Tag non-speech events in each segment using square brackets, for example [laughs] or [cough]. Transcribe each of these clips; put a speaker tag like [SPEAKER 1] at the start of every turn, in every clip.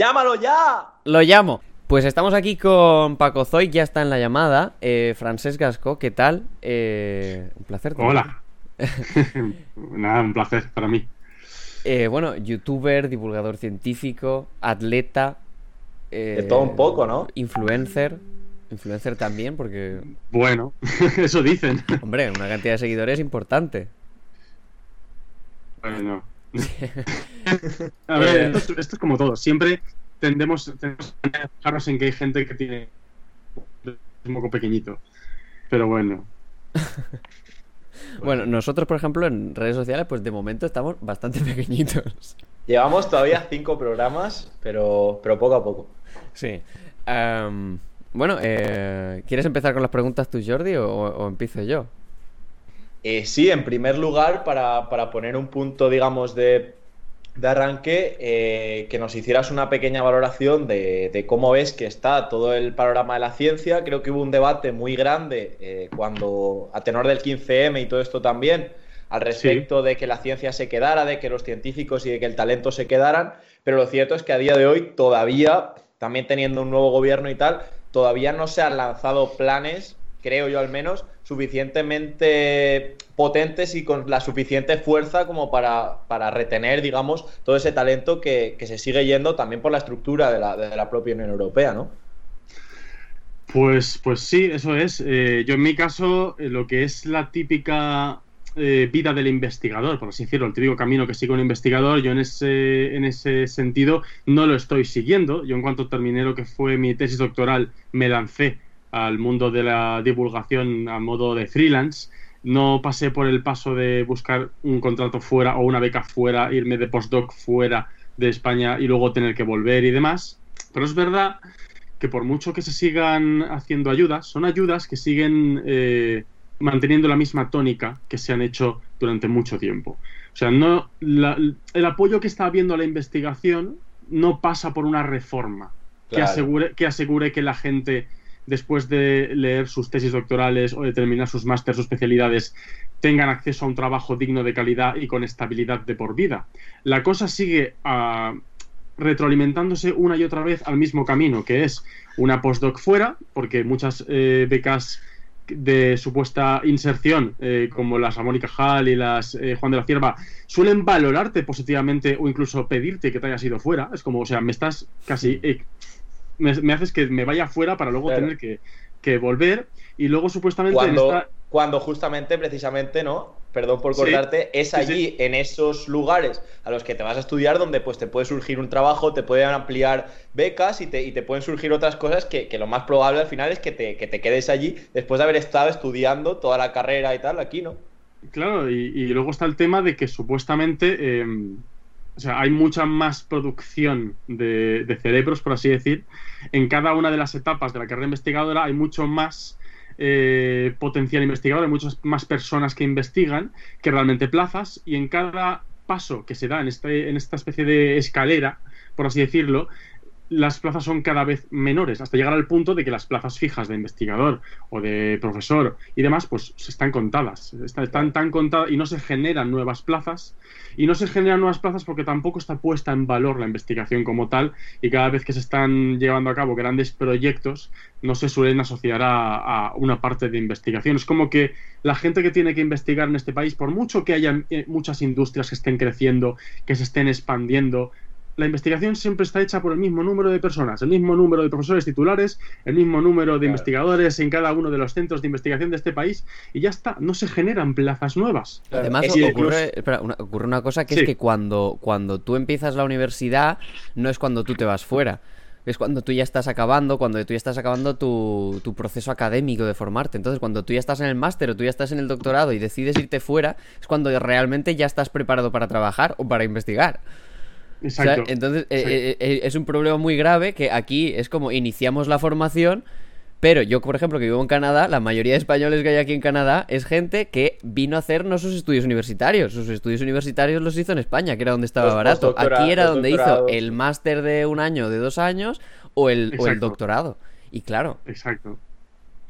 [SPEAKER 1] ¡Llámalo ya!
[SPEAKER 2] Lo llamo. Pues estamos aquí con Paco Zoy, ya está en la llamada. Eh, Francesc Gasco, ¿qué tal? Eh, un placer.
[SPEAKER 3] Hola. [laughs] Nada, un placer para mí.
[SPEAKER 2] Eh, bueno, youtuber, divulgador científico, atleta.
[SPEAKER 1] Eh, de todo un poco, ¿no?
[SPEAKER 2] Influencer. Influencer también, porque.
[SPEAKER 3] Bueno, [laughs] eso dicen.
[SPEAKER 2] Hombre, una cantidad de seguidores importante.
[SPEAKER 3] Bueno. [laughs] a ver, esto, es como todo. Siempre tendemos, a fijarnos en que hay gente que tiene un poco pequeñito. Pero bueno. [laughs]
[SPEAKER 2] bueno, nosotros, por ejemplo, en redes sociales, pues de momento estamos bastante [laughs] pequeñitos.
[SPEAKER 1] Llevamos todavía cinco programas, pero, pero poco a poco.
[SPEAKER 2] Sí. bueno, eh, ¿quieres empezar con las preguntas tú, Jordi, o empiezo yo?
[SPEAKER 1] Eh, sí, en primer lugar, para, poner un punto, digamos, de, arranque, eh, que nos hicieras una pequeña valoración de, cómo ves que está todo el panorama de la ciencia. Creo que hubo un debate muy grande eh, cuando, a tenor del 15M y todo esto también, al respecto de que la ciencia se quedara, de que los científicos y de que el talento se quedaran, pero lo cierto es que a día de hoy todavía, también teniendo un nuevo gobierno y tal, todavía no se han lanzado planes creo yo al menos, suficientemente potentes y con la suficiente fuerza como para, para retener, digamos, todo ese talento que, se sigue yendo también por la estructura de la, de la propia Unión Europea, ¿no?
[SPEAKER 3] Pues, pues sí, eso es. Eh, yo en mi caso, eh, lo que es la típica eh, vida del investigador, por así decirlo, el típico camino que sigue un investigador, yo en ese, en ese sentido no lo estoy siguiendo. Yo en cuanto terminé lo que fue mi tesis doctoral, me lancé al mundo de la divulgación a modo de freelance. No pasé por el paso de buscar un contrato fuera o una beca fuera, irme de postdoc fuera de España y luego tener que volver y demás. Pero es verdad que por mucho que se sigan haciendo ayudas, son ayudas que siguen eh, manteniendo la misma tónica que se han hecho durante mucho tiempo. O sea, no, el apoyo que está habiendo a la investigación no pasa por una reforma que, asegure, que asegure que la gente después de leer sus tesis doctorales o de terminar sus másteres o especialidades, tengan acceso a un trabajo digno de calidad y con estabilidad de por vida. La cosa sigue ah, retroalimentándose una y otra vez al mismo camino, que es una postdoc fuera, porque muchas eh, becas de supuesta inserción, eh, como las Mónica Hall y las eh, Juan de la Cierva, suelen valorarte positivamente o incluso pedirte que te hayas ido fuera. Es como, o sea, me estás casi me, haces que me vaya fuera para luego tener que, volver. Y luego supuestamente...
[SPEAKER 1] Cuando, cuando justamente, precisamente, ¿no? Perdón por cortarte, es allí, en esos lugares a los que te vas a estudiar, donde pues te puede surgir un trabajo, te pueden ampliar becas y te, y te pueden surgir otras cosas que, lo más probable al final es que te, que te quedes allí después de haber estado estudiando toda la carrera y tal aquí, ¿no?
[SPEAKER 3] Claro, y, luego está el tema de que supuestamente em, o sea, hay mucha más producción de, cerebros, por así decir. En cada una de las etapas de la carrera investigadora hay mucho más eh, potencial investigador, hay muchas más personas que investigan que realmente plazas, y en cada paso que se da en, este, en esta especie de escalera, por así decirlo, las plazas son cada vez menores, hasta llegar al punto de que las plazas fijas de investigador o de profesor y demás, pues están contadas, están tan contadas y no se generan nuevas plazas. Y no se generan nuevas plazas porque tampoco está puesta en valor la investigación como tal y cada vez que se están llevando a cabo grandes proyectos no se suelen asociar a, una parte de investigación. Es como que la gente que tiene que investigar en este país, por mucho que haya eh, muchas industrias que estén creciendo, que se estén expandiendo, la investigación siempre está hecha por el mismo número de personas, el mismo número de profesores titulares, el mismo número de investigadores en cada uno de los centros de investigación de este país y ya está, no se generan plazas nuevas.
[SPEAKER 2] Además ocurre, una, ocurre, una, cosa que es que cuando, cuando tú empiezas la universidad no es cuando tú te vas fuera. Es cuando tú ya estás acabando, cuando tú ya estás acabando tu, tu proceso académico de formarte. Entonces, cuando tú ya estás en el máster o tú ya estás en el doctorado y decides irte fuera, es cuando realmente ya estás preparado para trabajar o para investigar entonces eh, eh, eh, es un problema muy grave que aquí es como iniciamos la formación, pero yo, por ejemplo, que vivo en Canadá, la mayoría de españoles que hay aquí en Canadá es gente que vino a hacer no sus estudios universitarios. Sus estudios universitarios los hizo en España, que era donde estaba barato. Aquí era donde hizo el máster de un año, de dos años, o el, el doctorado. Y claro.
[SPEAKER 3] Exacto.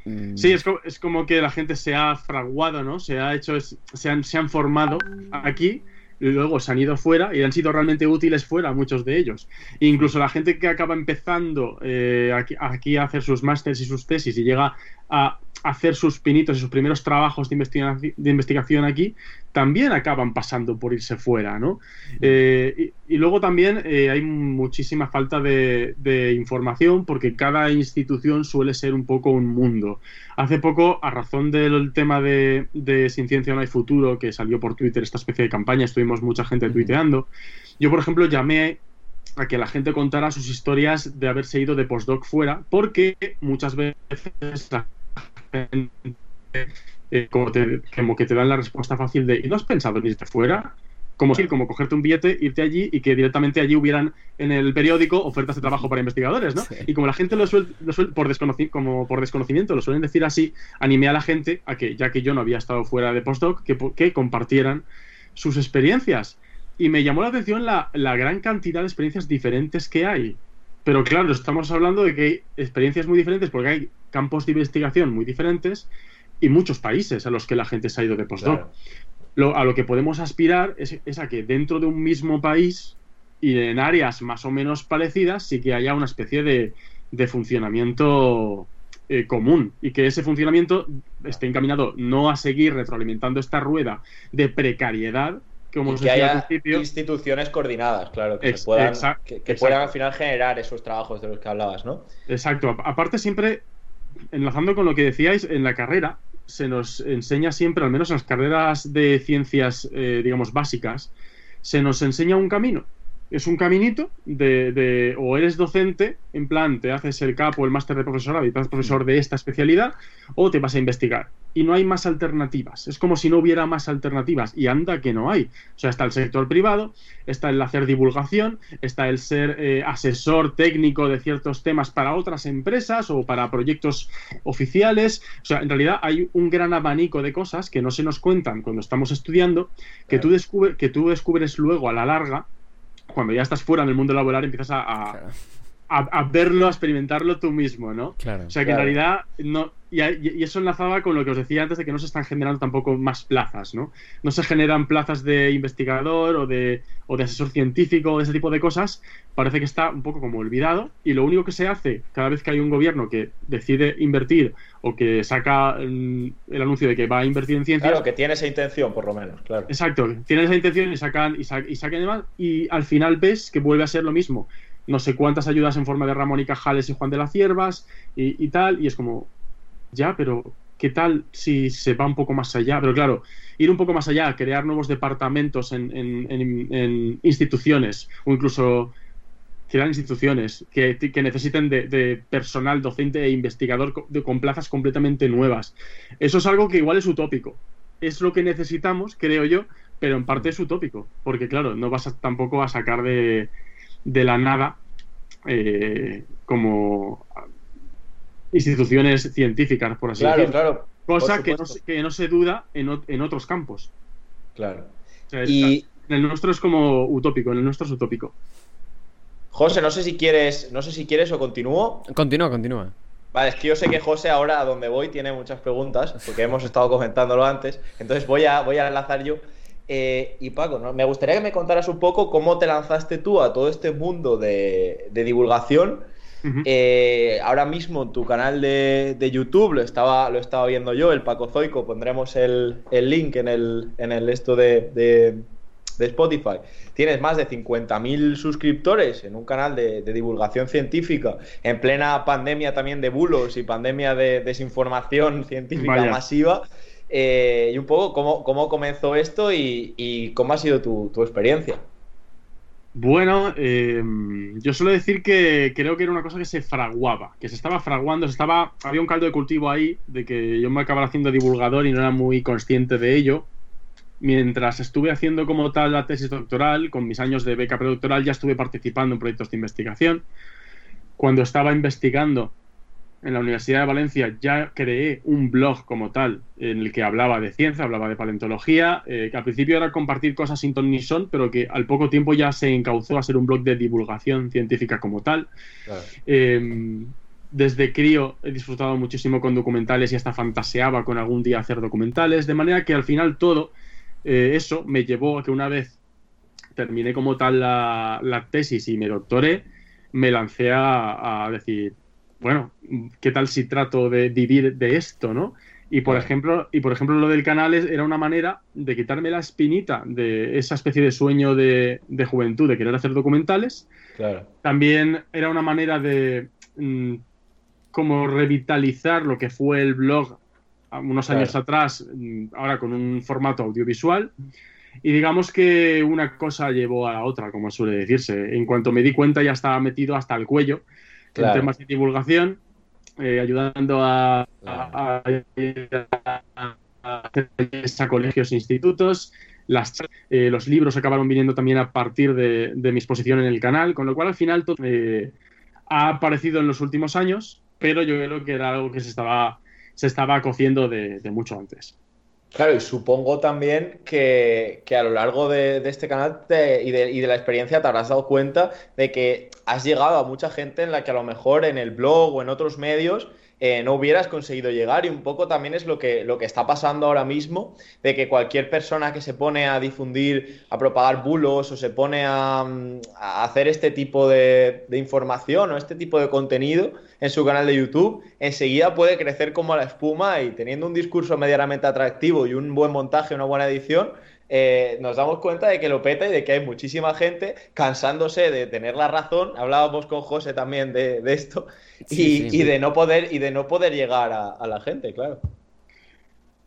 [SPEAKER 3] Mm. Sí, es como, es como, que la gente se ha fraguado, ¿no? Se ha hecho, se han, se han formado aquí luego se han ido fuera y han sido realmente útiles fuera muchos de ellos. Incluso la gente que acaba empezando eh, aquí, aquí, a hacer sus másteres y sus tesis y llega a hacer sus pinitos y sus primeros trabajos de, investigación, de investigación aquí, también acaban pasando por irse fuera, ¿no? Eh, y, luego también eh, hay muchísima falta de, información porque cada institución suele ser un poco un mundo. Hace poco, a razón del tema de, Sin Ciencia no hay futuro, que salió por Twitter esta especie de campaña, estuvimos mucha gente tuiteando, yo, por ejemplo, llamé a que la gente contara sus historias de haberse ido de postdoc fuera, porque muchas veces eh, como, que te dan la respuesta fácil de ¿y no has pensado en irte fuera? Como, si, como cogerte un billete, irte allí y que directamente allí hubieran en el periódico ofertas de trabajo para investigadores, ¿no? Y como la gente lo suele, por, como por desconocimiento lo suelen decir así, animé a la gente a que, ya que yo no había estado fuera de postdoc, que, que compartieran sus experiencias. Y me llamó la atención la, la gran cantidad de experiencias diferentes que hay. Pero claro, estamos hablando de que hay experiencias muy diferentes porque hay campos de investigación muy diferentes y muchos países a los que la gente se ha ido de postdoc. Lo, a lo que podemos aspirar es, a que dentro de un mismo país y en áreas más o menos parecidas sí que haya una especie de, funcionamiento eh, común y que ese funcionamiento esté encaminado no a seguir retroalimentando esta rueda de precariedad
[SPEAKER 1] como que haya instituciones coordinadas, claro, que, puedan, que, puedan al final generar esos trabajos de los que hablabas, ¿no?
[SPEAKER 3] Exacto. Aparte, siempre, enlazando con lo que decíais, en la carrera se nos enseña siempre, al menos en las carreras de ciencias, eh, digamos, básicas, se nos enseña un camino es un caminito de, o eres docente, en plan, te haces el capo, el máster de profesorado y te haces profesor de esta especialidad, o te vas a investigar. Y no hay más alternativas. Es como si no hubiera más alternativas. Y anda que no hay. O sea, está el sector privado, está el hacer divulgación, está el ser eh, asesor técnico de ciertos temas para otras empresas o para proyectos oficiales. O sea, en realidad hay un gran abanico de cosas que no se nos cuentan cuando estamos estudiando, que, tú, que tú descubres luego a la larga cuando ya estás fuera en el mundo laboral empiezas a, a, verlo, a experimentarlo tú mismo, ¿no?
[SPEAKER 2] Claro.
[SPEAKER 3] O sea que en realidad no. Y, eso enlazaba con lo que os decía antes de que no se están generando tampoco más plazas, ¿no? No se generan plazas de investigador o de, o de asesor científico o de ese tipo de cosas. Parece que está un poco como olvidado. Y lo único que se hace cada vez que hay un gobierno que decide invertir o que saca mm, el anuncio de que va a invertir en ciencia.
[SPEAKER 1] Claro, que tiene esa intención, por lo menos, claro.
[SPEAKER 3] Exacto, tiene esa intención y sacan, y, y sacan demás. Y al final ves que vuelve a ser lo mismo no sé cuántas ayudas en forma de Ramón y Cajales y Juan de las Ciervas y, tal, y es como, ya, pero ¿qué tal si se va un poco más allá? Pero claro, ir un poco más allá, crear nuevos departamentos en, instituciones o incluso crear instituciones que, necesiten de, personal docente e investigador con plazas completamente nuevas. Eso es algo que igual es utópico. Es lo que necesitamos, creo yo, pero en parte es utópico, porque claro, no vas tampoco a sacar de, de la nada eh, como instituciones científicas, por así decirlo.
[SPEAKER 1] Claro,
[SPEAKER 3] Cosa que no, que no, se duda en, en otros campos.
[SPEAKER 1] Claro.
[SPEAKER 3] y... En el nuestro es como utópico, en el nuestro es utópico.
[SPEAKER 1] José, no sé si quieres, no sé si quieres o continúo.
[SPEAKER 2] Continúa, continúa.
[SPEAKER 1] Vale, es que yo sé que José ahora a donde voy tiene muchas preguntas, porque hemos estado comentándolo antes. Entonces voy a, voy a enlazar yo. Eh, y Paco, me gustaría que me contaras un poco cómo te lanzaste tú a todo este mundo de, divulgación. Eh, ahora mismo en tu canal de, YouTube lo estaba, lo estaba viendo yo, el Paco Zoico, pondremos el, link en el, en el esto de, Spotify. Tienes más de 50.000 suscriptores en un canal de, divulgación científica, en plena pandemia también de bulos y pandemia de desinformación científica masiva. Eh, y un poco cómo, comenzó esto y, cómo ha sido tu, experiencia.
[SPEAKER 3] Bueno, eh, yo suelo decir que creo que era una cosa que se fraguaba, que se estaba fraguando, se estaba, había un caldo de cultivo ahí de que yo me acababa haciendo divulgador y no era muy consciente de ello. Mientras estuve haciendo como tal la tesis doctoral, con mis años de beca predoctoral ya estuve participando en proyectos de investigación. Cuando estaba investigando en la Universidad de Valencia ya creé un blog como tal en el que hablaba de ciencia, hablaba de paleontología, eh, que al principio era compartir cosas sin ton ni son, pero que al poco tiempo ya se encauzó a ser un blog de divulgación científica como tal. Em, desde crío he disfrutado muchísimo con documentales y hasta fantaseaba con algún día hacer documentales, de manera que al final todo eh, eso me llevó a que una vez terminé como tal la, tesis y me doctoré, me lancé a, a, decir, bueno, ¿qué tal si trato de vivir de esto, no? Y por ejemplo, y por ejemplo lo del canal era una manera de quitarme la espinita de esa especie de sueño de, juventud de querer hacer documentales. También era una manera de mm, como revitalizar lo que fue el blog unos años atrás, mm, ahora con un formato audiovisual. Y digamos que una cosa llevó a la otra, como suele decirse. En cuanto me di cuenta ya estaba metido hasta el cuello en temas de divulgación eh, ayudando a, a, a, colegios e institutos. Las, eh, los libros acabaron viniendo también a partir de, mi exposición en el canal, con lo cual al final todo, eh, ha aparecido en los últimos años, pero yo creo que era algo que se estaba, se estaba cociendo de mucho antes.
[SPEAKER 1] Claro, y supongo también que, a lo largo de, este canal y, de, la experiencia te habrás dado cuenta de que has llegado a mucha gente en la que a lo mejor en el blog o en otros medios eh, no hubieras conseguido llegar. Y un poco también es lo que, lo que está pasando ahora mismo, de que cualquier persona que se pone a difundir, a propagar bulos o se pone a, hacer este tipo de, información o este tipo de contenido en su canal de YouTube, enseguida puede crecer como la espuma y teniendo un discurso medianamente atractivo y un buen montaje, una buena edición, eh, nos damos cuenta de que lo peta y de que hay muchísima gente cansándose de tener la razón. Hablábamos con José también de, esto y, de no poder y de no poder llegar a, la gente, claro.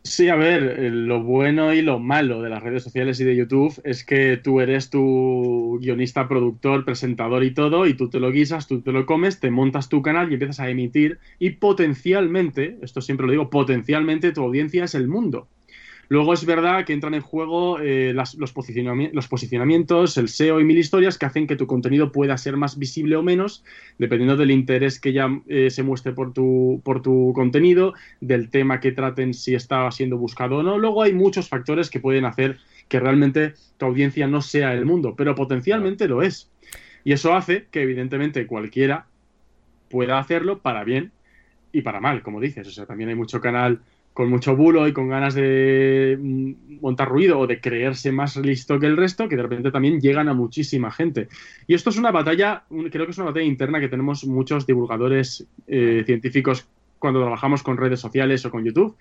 [SPEAKER 3] Sí, a ver, eh, lo bueno y lo malo de las redes sociales y de YouTube es que tú eres tu guionista, productor, presentador y todo, y tú te lo guisas, tú te lo comes, te montas tu canal y empiezas a emitir, y potencialmente, esto siempre lo digo, potencialmente tu audiencia es el mundo. Luego es verdad que entran en juego eh, los, posicionamientos, el SEO y mil historias que hacen que tu contenido pueda ser más visible o menos, dependiendo del interés que ya eh, se muestre por tu, por tu contenido, del tema que traten, si está siendo buscado o no. Luego hay muchos factores que pueden hacer que realmente tu audiencia no sea el mundo, pero potencialmente lo es. Y eso hace que evidentemente cualquiera pueda hacerlo para bien y para mal, como dices. O sea, también hay mucho canal con mucho bulo y con ganas de mm, montar ruido o de creerse más listo que el resto, que de repente también llegan a muchísima gente. Y esto es una batalla, creo que es una batalla interna que tenemos muchos divulgadores eh, científicos cuando trabajamos con redes sociales o con YouTube,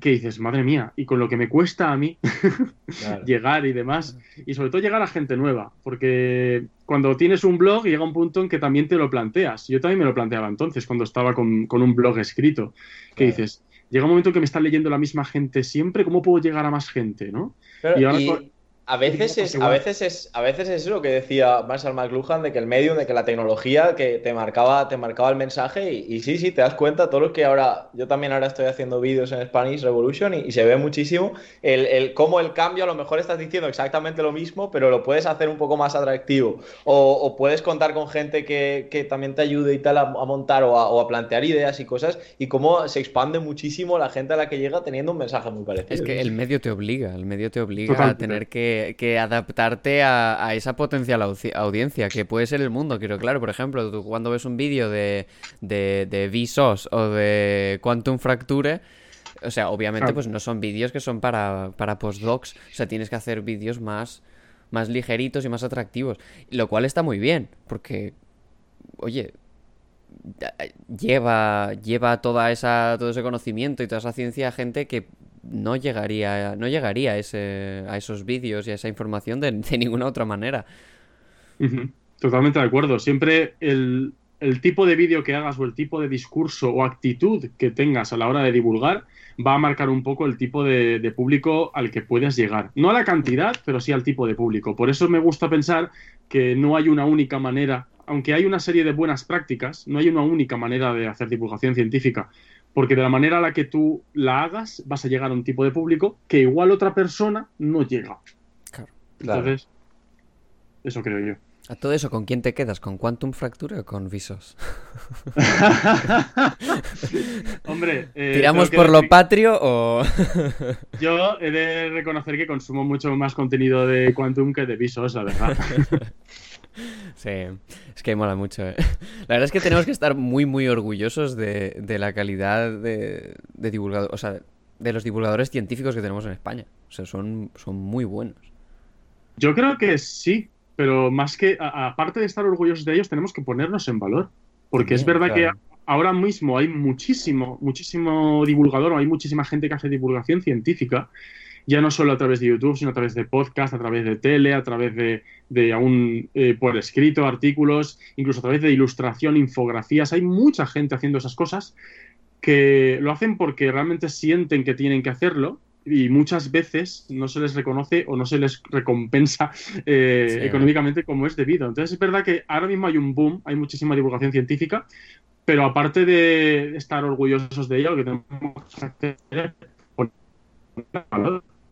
[SPEAKER 3] que dices, madre mía, y con lo que me cuesta a mí [laughs] llegar y demás, y sobre todo llegar a gente nueva, porque cuando tienes un blog llega un punto en que también te lo planteas. Yo también me lo planteaba entonces, cuando estaba con, un blog escrito, que dices, llega un momento que me está leyendo la misma gente siempre, ¿cómo puedo llegar a más gente, no?
[SPEAKER 1] y ahora a veces, es, a, veces es, a veces es lo que decía Marshall McLuhan, de que el medio, de que la tecnología que te marcaba, te marcaba el mensaje y, sí, sí, te das cuenta, todo lo que ahora, yo también ahora estoy haciendo vídeos en Spanish Revolution y, se ve muchísimo el, el, cómo el cambio, a lo mejor estás diciendo exactamente lo mismo, pero lo puedes hacer un poco más atractivo. O, puedes contar con gente que, que, también te ayude y tal a, montar o a, o a, plantear ideas y cosas y cómo se expande muchísimo la gente a la que llega teniendo un mensaje muy parecido.
[SPEAKER 2] Es que el medio te obliga, el medio te obliga a tener que que, adaptarte a, esa potencial audiencia, que puede ser el mundo. Quiero, claro, por ejemplo, tú cuando ves un vídeo de, de, de Vsauce o de Quantum Fracture, o sea, obviamente, pues no son vídeos que son para, para postdocs. O sea, tienes que hacer vídeos más, más ligeritos y más atractivos. Lo cual está muy bien, porque, oye, lleva, lleva toda esa, todo ese conocimiento y toda esa ciencia a gente que no llegaría, no llegaría a, ese, a esos vídeos y a esa información de, ninguna otra manera.
[SPEAKER 3] Totalmente de acuerdo. Siempre el, tipo de vídeo que hagas o el tipo de discurso o actitud que tengas a la hora de divulgar va a marcar un poco el tipo de, público al que puedes llegar. No a la cantidad, pero sí al tipo de público. Por eso me gusta pensar que no hay una única manera, aunque hay una serie de buenas prácticas, no hay una única manera de hacer divulgación científica porque de la manera a la que tú la hagas vas a llegar a un tipo de público que igual otra persona no llega. Claro. Entonces, eso creo yo.
[SPEAKER 2] A todo eso, ¿con quién te quedas? ¿Con Quantum Fracture o con Visos? [laughs]
[SPEAKER 3] Hombre,
[SPEAKER 2] eh, ¿tiramos por lo patrio o.? [laughs]
[SPEAKER 3] yo he de reconocer que consumo mucho más contenido de Quantum que de Visos, la verdad. [laughs]
[SPEAKER 2] Sí, es que mola mucho. ¿eh? La verdad es que tenemos que estar muy, muy orgullosos de, la calidad de, de o sea, de los divulgadores científicos que tenemos en España. O sea, son, son muy buenos.
[SPEAKER 3] Yo creo que sí, pero más que, aparte de estar orgullosos de ellos, tenemos que ponernos en valor. Porque es verdad que ahora mismo hay muchísimo, muchísimo divulgador, hay muchísima gente que hace divulgación científica, ya no solo a través de YouTube, sino a través de podcast, a través de tele, a través de, de aún eh, por escrito, artículos, incluso a través de ilustración, infografías. Hay mucha gente haciendo esas cosas que lo hacen porque realmente sienten que tienen que hacerlo y muchas veces no se les reconoce o no se les recompensa eh, económicamente como es debido. Entonces es verdad que ahora mismo hay un boom, hay muchísima divulgación científica, pero aparte de estar orgullosos de ello, lo que tenemos que hacer es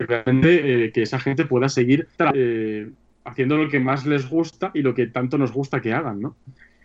[SPEAKER 3] realmente eh, que esa gente pueda seguir eh, haciendo lo que más les gusta y lo que tanto nos gusta que hagan, ¿no?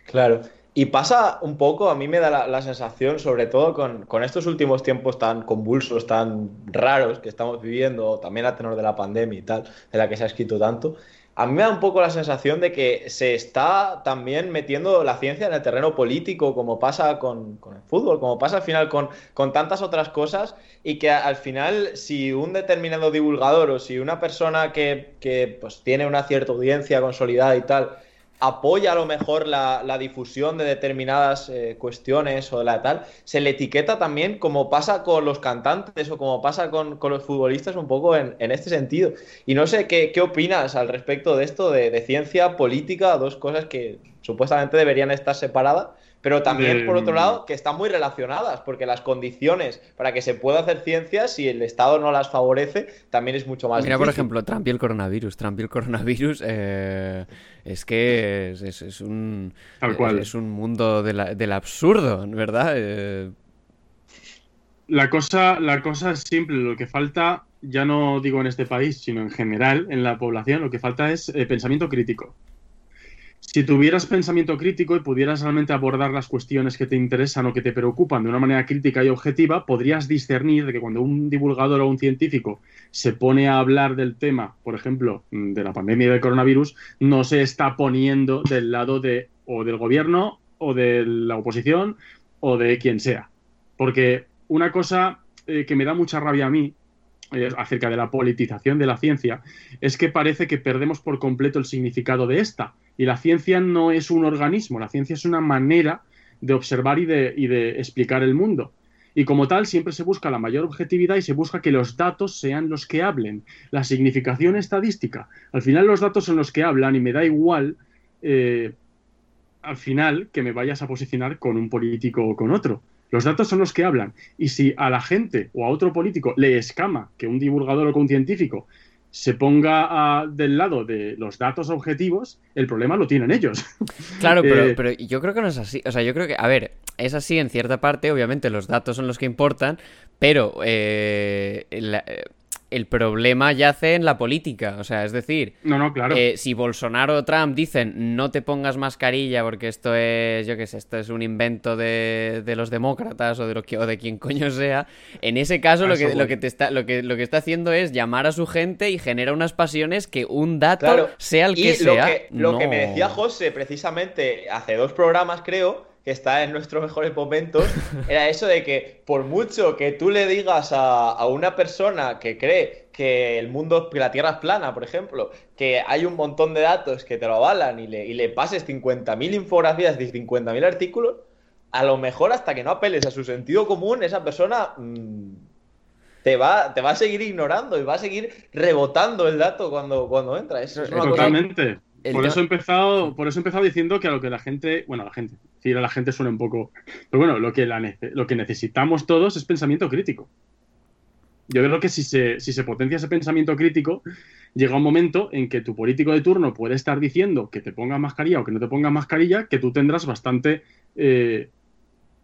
[SPEAKER 1] Claro. Y pasa un poco, a mí me da la, sensación, sobre todo con, estos últimos tiempos tan convulsos, tan raros que estamos viviendo, también a tenor de la pandemia y tal, de la que se ha escrito tanto, a mí me da un poco la sensación de que se está también metiendo la ciencia en el terreno político, como pasa con, el fútbol, como pasa al final con, con, tantas otras cosas, y que al final si un determinado divulgador o si una persona que, que pues, tiene una cierta audiencia consolidada y tal, apoya a lo mejor la, difusión de determinadas eh, cuestiones o de la tal, se le etiqueta también como pasa con los cantantes o como pasa con, los futbolistas un poco en, este sentido. Y no sé qué, opinas al respecto de esto de, ciencia, política, dos cosas que supuestamente deberían estar separadas, pero también, por otro lado, que están muy relacionadas, porque las condiciones para que se pueda hacer ciencia, si el Estado no las favorece, también es mucho más
[SPEAKER 2] Mira, por ejemplo, Trump y el coronavirus. Trump y el coronavirus eh, es que es, un, es un mundo del absurdo, ¿verdad? Eh,
[SPEAKER 3] la, cosa, la cosa es simple, lo que falta, ya no digo en este país, sino en general, en la población, lo que falta es eh, pensamiento crítico. Si tuvieras pensamiento crítico y pudieras realmente abordar las cuestiones que te interesan o que te preocupan de una manera crítica y objetiva, podrías discernir de que cuando un divulgador o un científico se pone a hablar del tema, por ejemplo, de la pandemia del coronavirus, no se está poniendo del lado de o del gobierno o de la oposición o de quien sea. Porque una cosa eh, que me da mucha rabia a mí eh, acerca de la politización de la ciencia es que parece que perdemos por completo el significado de esta y la ciencia no es un organismo, la ciencia es una manera de observar y de, y de explicar el mundo. Y como tal, siempre se busca la mayor objetividad y se busca que los datos sean los que hablen. La significación estadística. Al final los datos son los que hablan y me da igual, eh, al final, que me vayas a posicionar con un político o con otro. Los datos son los que hablan. Y si a la gente o a otro político le escama que un divulgador o que un científico se ponga del lado de los datos objetivos, el problema lo tienen ellos. [laughs]
[SPEAKER 2] Claro, pero, eh, pero, yo creo que no es así. O sea, yo creo que, a ver, es así en cierta parte, obviamente los datos son los que importan, pero eh, el problema yace en la política. O sea, es decir,
[SPEAKER 3] no, no, claro.
[SPEAKER 2] Eh, si Bolsonaro o Trump dicen no te pongas mascarilla porque esto es, yo qué sé, esto es un invento de, los demócratas o de, lo que, o de quien coño sea, en ese caso lo que, lo que, te está, lo, que, lo que está haciendo es llamar a su gente y genera unas pasiones que un dato, sea el que sea.
[SPEAKER 1] Lo que me decía José precisamente hace dos programas, creo que está en nuestros mejores momentos, [laughs] era eso de que por mucho que tú le digas a, una persona que cree que el mundo, que la Tierra es plana, por ejemplo, que hay un montón de datos que te lo avalan y le, y le pases 50.000 infografías de 50.000 artículos, a lo mejor hasta que no apeles a su sentido común, esa persona mm, te, va, te va a seguir ignorando y va a seguir rebotando el dato cuando, cuando entra. Es,
[SPEAKER 3] Totalmente por eso he empezado, por eso he empezado diciendo que a lo que la gente, bueno, la gente, decir a la gente suena un poco, pero bueno, lo que, lo que necesitamos todos es pensamiento crítico. Yo creo que si se, si se potencia ese pensamiento crítico, llega un momento en que tu político de turno puede estar diciendo que te pongas mascarilla o que no te pongas mascarilla, que tú tendrás bastante, eh,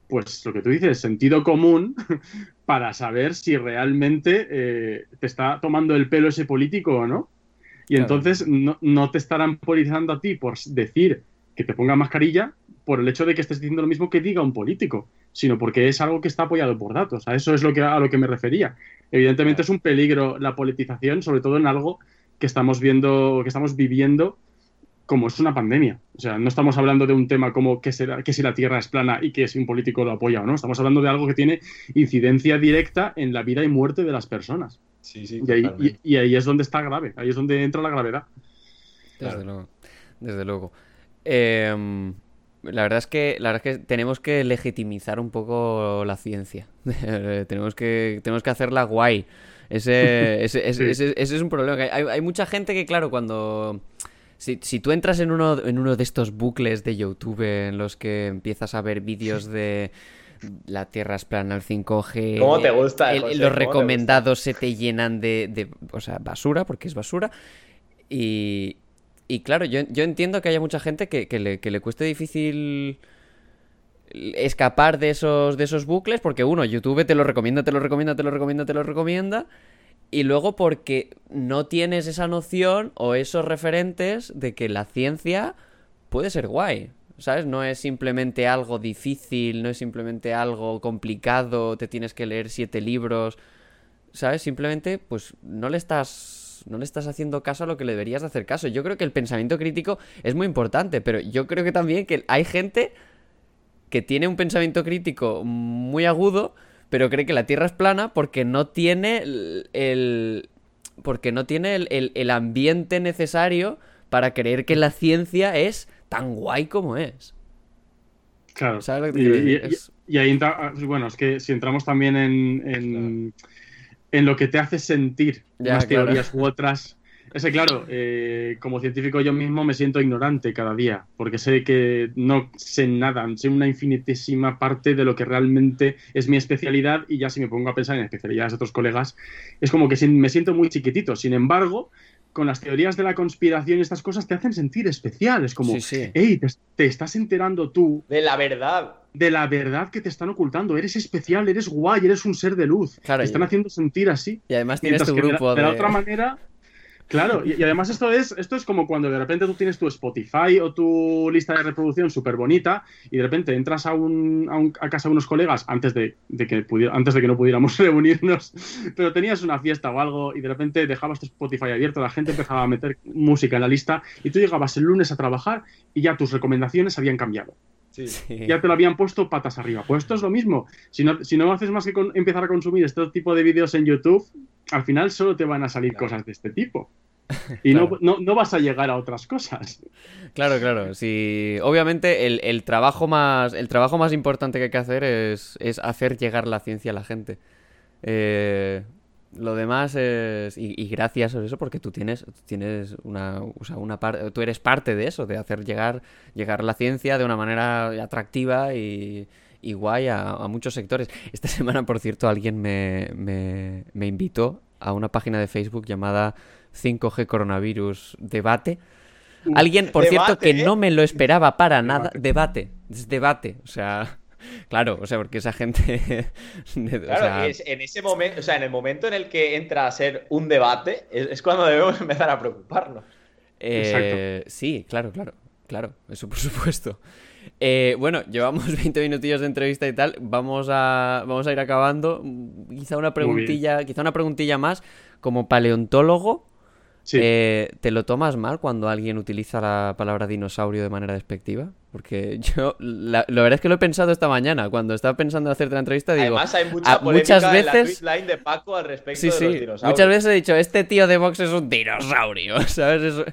[SPEAKER 3] pues lo que tú dices, sentido común [laughs] para saber si realmente eh, te está tomando el pelo ese político o no. Y entonces no, te estarán politizando a ti por decir que te ponga mascarilla por el hecho de que estés diciendo lo mismo que diga un político, sino porque es algo que está apoyado por datos. A eso es lo que, a lo que me refería. Evidentemente es un peligro la politización, sobre todo en algo que estamos viendo, que estamos viviendo como es una pandemia. O sea, no estamos hablando de un tema como que, será, que si la Tierra es plana y que si un político lo apoya o no. Estamos hablando de algo que tiene incidencia directa en la vida y muerte de las personas.
[SPEAKER 1] Sí, sí,
[SPEAKER 3] y, ahí, y, ahí, es donde está grave, ahí es donde entra la gravedad.
[SPEAKER 2] Desde luego. Desde luego. Em, la verdad es que la verdad es que tenemos que legitimizar un poco la ciencia. [laughs] tenemos que tenemos que hacerla guay. Ese, [laughs] ese, ese, ese es un problema. Hay, hay, mucha gente que, claro, cuando. Si, si, tú entras en uno, en uno de estos bucles de YouTube en los que empiezas a ver vídeos de la Tierra es plana, el 5G.
[SPEAKER 1] ¿Cómo te gusta?
[SPEAKER 2] los recomendados se te llenan de, de, o sea, basura, porque es basura. Y, y claro, yo, yo, entiendo que haya mucha gente que, que, le, que, le, cueste difícil escapar de esos, de esos bucles, porque uno, YouTube te lo recomienda, te lo recomienda, te lo recomienda, te lo recomienda. Y luego porque no tienes esa noción o esos referentes de que la ciencia puede ser guay. ¿Sabes? No es simplemente algo difícil, no es simplemente algo complicado, te tienes que leer siete libros. ¿Sabes? Simplemente, pues no le estás no le estás haciendo caso a lo que le deberías de hacer caso. Yo creo que el pensamiento crítico es muy importante, pero yo creo que también que hay gente que tiene un pensamiento crítico muy agudo, pero cree que la Tierra es plana porque no tiene el, porque no tiene el, el, ambiente necesario para creer que la ciencia es tan guay como es.
[SPEAKER 3] Claro. ¿Sabes lo que y, y, y, ahí entra, bueno, es que si entramos también en, en, en lo que te hace sentir ya, unas claro. teorías u otras. Es que, claro, eh, como científico yo mismo me siento ignorante cada día, porque sé que no sé nada, sé una infinitésima parte de lo que realmente es mi especialidad y ya si me pongo a pensar en especialidades de otros colegas, es como que me siento muy chiquitito. Sin embargo, con las teorías de la conspiración y estas cosas te hacen sentir especial. Es como,
[SPEAKER 2] sí, sí.
[SPEAKER 3] hey, te, te, estás enterando tú.
[SPEAKER 1] De la verdad.
[SPEAKER 3] De la verdad que te están ocultando. Eres especial, eres guay, eres un ser de luz.
[SPEAKER 2] Claro,
[SPEAKER 3] te están haciendo sentir así.
[SPEAKER 2] Y además tienes tu grupo
[SPEAKER 3] de...
[SPEAKER 2] de...
[SPEAKER 3] la otra manera. Claro, y, y, además esto es, esto es como cuando de repente tú tienes tu Spotify o tu lista de reproducción súper bonita y de repente entras a, un, a, un, a, casa de unos colegas antes de, de que pudiera, antes de que no pudiéramos [laughs] reunirnos, pero tenías una fiesta o algo y de repente dejabas tu Spotify abierto, la gente empezaba a meter música en la lista y tú llegabas el lunes a trabajar y ya tus recomendaciones habían cambiado.
[SPEAKER 1] Sí.
[SPEAKER 3] Ya te lo habían puesto patas arriba. Pues esto es lo mismo. Si no, si no haces más que con, empezar a consumir este tipo de vídeos en YouTube, al final solo te van a salir claro. cosas de este tipo. [laughs] Y claro. no, no, no, vas a llegar a otras cosas.
[SPEAKER 2] Claro, claro. Sí. Obviamente el, el, trabajo más, el trabajo más importante que hay que hacer es, es hacer llegar la ciencia a la gente. Eh, lo demás es. Y, y, gracias a eso, porque tú tienes, tienes una. O sea, una parte. Tú eres parte de eso, de hacer llegar, llegar la ciencia de una manera atractiva y, y guay a, a, muchos sectores. Esta [laughs] semana, por cierto, alguien me, me, me invitó a una página de Facebook llamada 5G Coronavirus Debate. Alguien, por
[SPEAKER 1] debate,
[SPEAKER 2] cierto, que
[SPEAKER 1] ¿eh?
[SPEAKER 2] no me lo esperaba para debate. nada. Debate, es debate. O sea, [laughs] claro, o sea, porque esa gente. [laughs]
[SPEAKER 1] claro, o sea... es en ese momento, o sea, en el momento en el que entra a ser un debate, es, es cuando debemos empezar a preocuparnos.
[SPEAKER 2] Eh, sí, claro, claro. Claro, eso por supuesto. Eh, bueno, llevamos [laughs] 20 minutillos de entrevista y tal. Vamos a, vamos a ir acabando. Quizá una preguntilla, quizá una preguntilla más. Como paleontólogo,
[SPEAKER 3] sí.
[SPEAKER 2] eh, ¿te lo tomas mal cuando alguien utiliza la palabra dinosaurio de manera despectiva? Porque [laughs] yo, la, la, verdad es que lo he pensado esta mañana. Cuando estaba pensando en hacerte la entrevista, digo.
[SPEAKER 1] Además, hay mucha
[SPEAKER 2] a, muchas veces.
[SPEAKER 1] En la de Paco al respecto
[SPEAKER 2] sí,
[SPEAKER 1] de
[SPEAKER 2] sí.
[SPEAKER 1] los dinosaurios.
[SPEAKER 2] Muchas veces he dicho: Este tío de Vox es un dinosaurio. [laughs] ¿Sabes? Eso...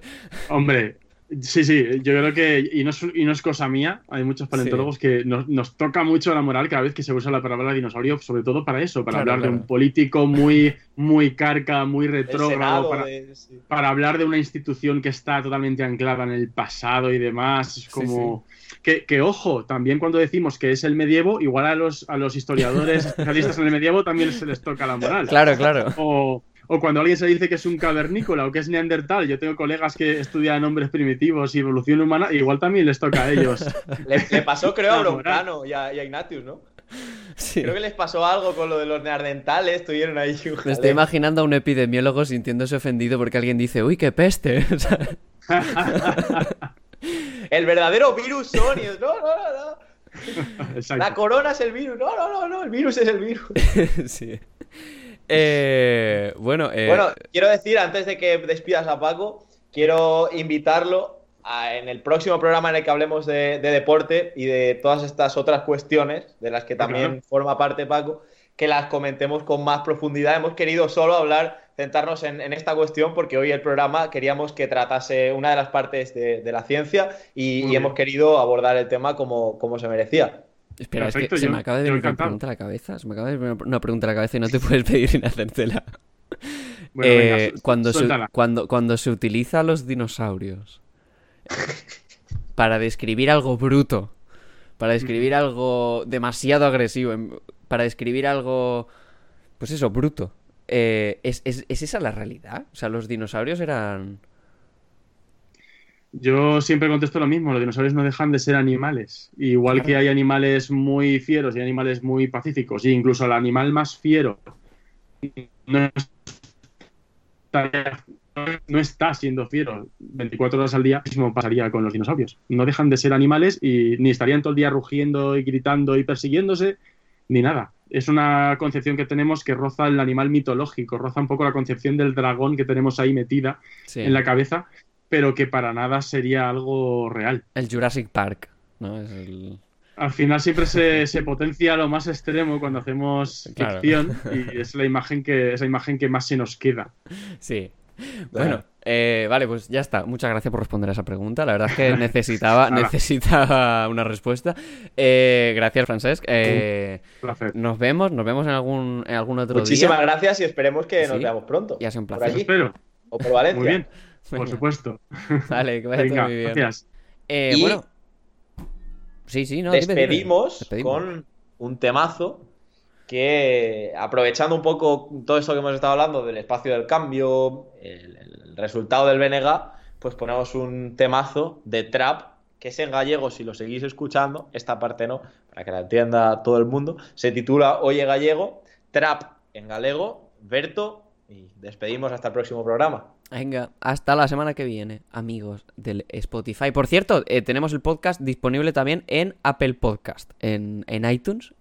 [SPEAKER 3] Hombre, Sí, sí, yo creo que, y no es, y no es cosa mía, hay muchos paleontólogos sí. que nos, nos, toca mucho la moral cada vez que se usa la palabra dinosaurio, sobre todo para eso, para claro, hablar claro. de un político muy, muy carca, muy retrógrado, para,
[SPEAKER 1] de, sí.
[SPEAKER 3] para, hablar de una institución que está totalmente anclada en el pasado y demás. Es como. Sí, que, que, ojo, también cuando decimos que es el medievo, igual a los, a los historiadores [laughs] especialistas en el medievo también se les toca la moral.
[SPEAKER 2] Claro, claro.
[SPEAKER 3] O, o cuando alguien se dice que es un cavernícola o que es neandertal, yo tengo colegas que estudian nombres primitivos y evolución humana, igual también les toca a ellos.
[SPEAKER 1] le, le, pasó, creo, a [laughs] Broncano y a, y a Ignatius, ¿no?
[SPEAKER 2] Sí.
[SPEAKER 1] Creo que les pasó algo con lo de los neandertales, estuvieron ahí. Un
[SPEAKER 2] Me estoy imaginando a un epidemiólogo sintiéndose ofendido porque alguien dice, uy, qué peste. [laughs] [laughs]
[SPEAKER 1] el verdadero virus son y es, no, no, no, no. La corona es el virus. No, no, no, no, el virus es el virus.
[SPEAKER 2] sí. Eh, bueno, eh...
[SPEAKER 1] bueno, quiero decir, antes de que despidas a Paco, quiero invitarlo a, en el próximo programa en el que hablemos de, de, deporte y de todas estas otras cuestiones de las que también forma parte Paco, que las comentemos con más profundidad. Hemos querido solo hablar centrarnos en, esta cuestión porque hoy el programa queríamos que tratase una de las partes de, la ciencia y, hemos querido abordar el tema como, como se merecía.
[SPEAKER 2] Espera, es que se me acaba de venir una pregunta a la cabeza. Se me acaba de venir una pregunta a la cabeza y no te [laughs] puedes pedir sin hacértela. Eh, cuando, se, cuando, cuando se utiliza a los dinosaurios para describir algo bruto, para describir algo demasiado agresivo, para describir algo, pues eso, bruto, eh, ¿es, esa la realidad? O sea, los dinosaurios eran...
[SPEAKER 3] Yo siempre contesto lo mismo, los dinosaurios no dejan de ser animales. Igual que hay animales muy fieros y animales muy pacíficos, e incluso el animal más fiero no no está siendo fiero 24 horas al día, mismo pasaría con los dinosaurios. No dejan de ser animales y ni estarían todo el día rugiendo y gritando y persiguiéndose, ni nada. Es una concepción que tenemos que roza el animal mitológico, roza un poco la concepción del dragón que tenemos ahí metida en la cabeza, pero que para nada sería algo real.
[SPEAKER 2] El Jurassic Park, ¿no?
[SPEAKER 3] Al final siempre se, se, potencia lo más extremo cuando hacemos ficción y es la imagen que, es la imagen que más se nos queda.
[SPEAKER 2] Sí, bueno, eh, vale, pues ya está. Muchas gracias por responder a esa pregunta. La verdad es que [laughs] necesitaba, necesitaba una respuesta. Eh, gracias, Francesc. Eh, nos vemos, nos vemos en algún, en algún otro
[SPEAKER 1] Muchísimas gracias y esperemos que nos veamos pronto.
[SPEAKER 2] Ya sea un placer.
[SPEAKER 3] Por Espero.
[SPEAKER 1] O por Valencia.
[SPEAKER 3] Muy bien, por supuesto. [laughs]
[SPEAKER 2] Vale, que vaya todo muy bien.
[SPEAKER 3] Gracias.
[SPEAKER 2] Bueno. Sí, sí, no.
[SPEAKER 1] despedimos con un temazo que aprovechando un poco todo eso que hemos estado hablando del espacio del cambio, el, resultado del BNG, pues ponemos un temazo de trap que es en gallego si lo seguís escuchando, esta parte no, para que la entienda todo el mundo, se titula Oye Gallego, trap en galego, Berto, y despedimos hasta el próximo programa.
[SPEAKER 2] Venga, hasta la semana que viene, amigos del Spotify. Por cierto, eh, tenemos el podcast disponible también en Apple Podcast, en, en iTunes,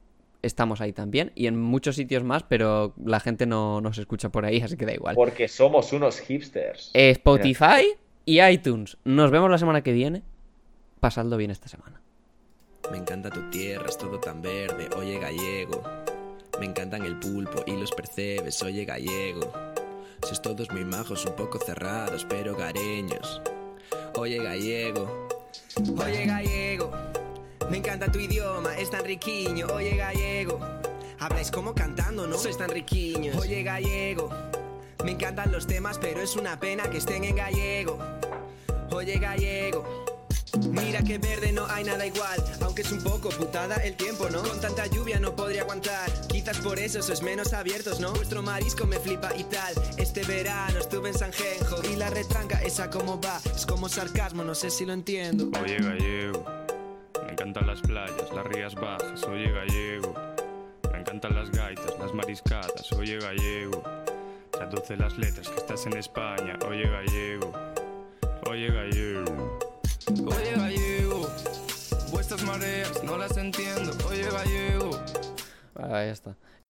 [SPEAKER 2] estamos ahí también y en muchos sitios más, pero la gente no nos escucha por ahí, [laughs] así que da igual.
[SPEAKER 1] Porque somos unos hipsters.
[SPEAKER 2] Spotify y iTunes. Nos vemos la semana que viene. Pasadlo bien esta semana.
[SPEAKER 4] Me encanta tu tierra, es todo tan verde, oye gallego. Me encantan el pulpo y los percebes, oye gallego. Sois todos muy majos, un poco cerrados, pero gareños. Oye gallego, oye gallego. Me encanta tu idioma, es tan riquiño, oye gallego. Habláis como cantando, ¿no? Sois tan riquiños, oye gallego. Me encantan los temas, pero es una pena que estén en gallego. Oye gallego. Mira que verde no hay nada igual, aunque es un poco putada el tiempo, ¿no? Con tanta lluvia no podría aguantar, quizás por eso sois menos abiertos, ¿no? Vuestro marisco me flipa y tal, este verano estuve en San Genjo y la retranca esa como va, es como sarcasmo, no sé si lo entiendo.
[SPEAKER 5] Oye gallego. Me encantan las playas, las rías bajas, oye gallego. Me encantan las gaitas, las mariscadas, oye gallego. Traduce las letras que estás en España, oye gallego. Oye gallego. Oye gallego. Vuestras mareas no las entiendo, oye gallego.
[SPEAKER 2] Ah, está.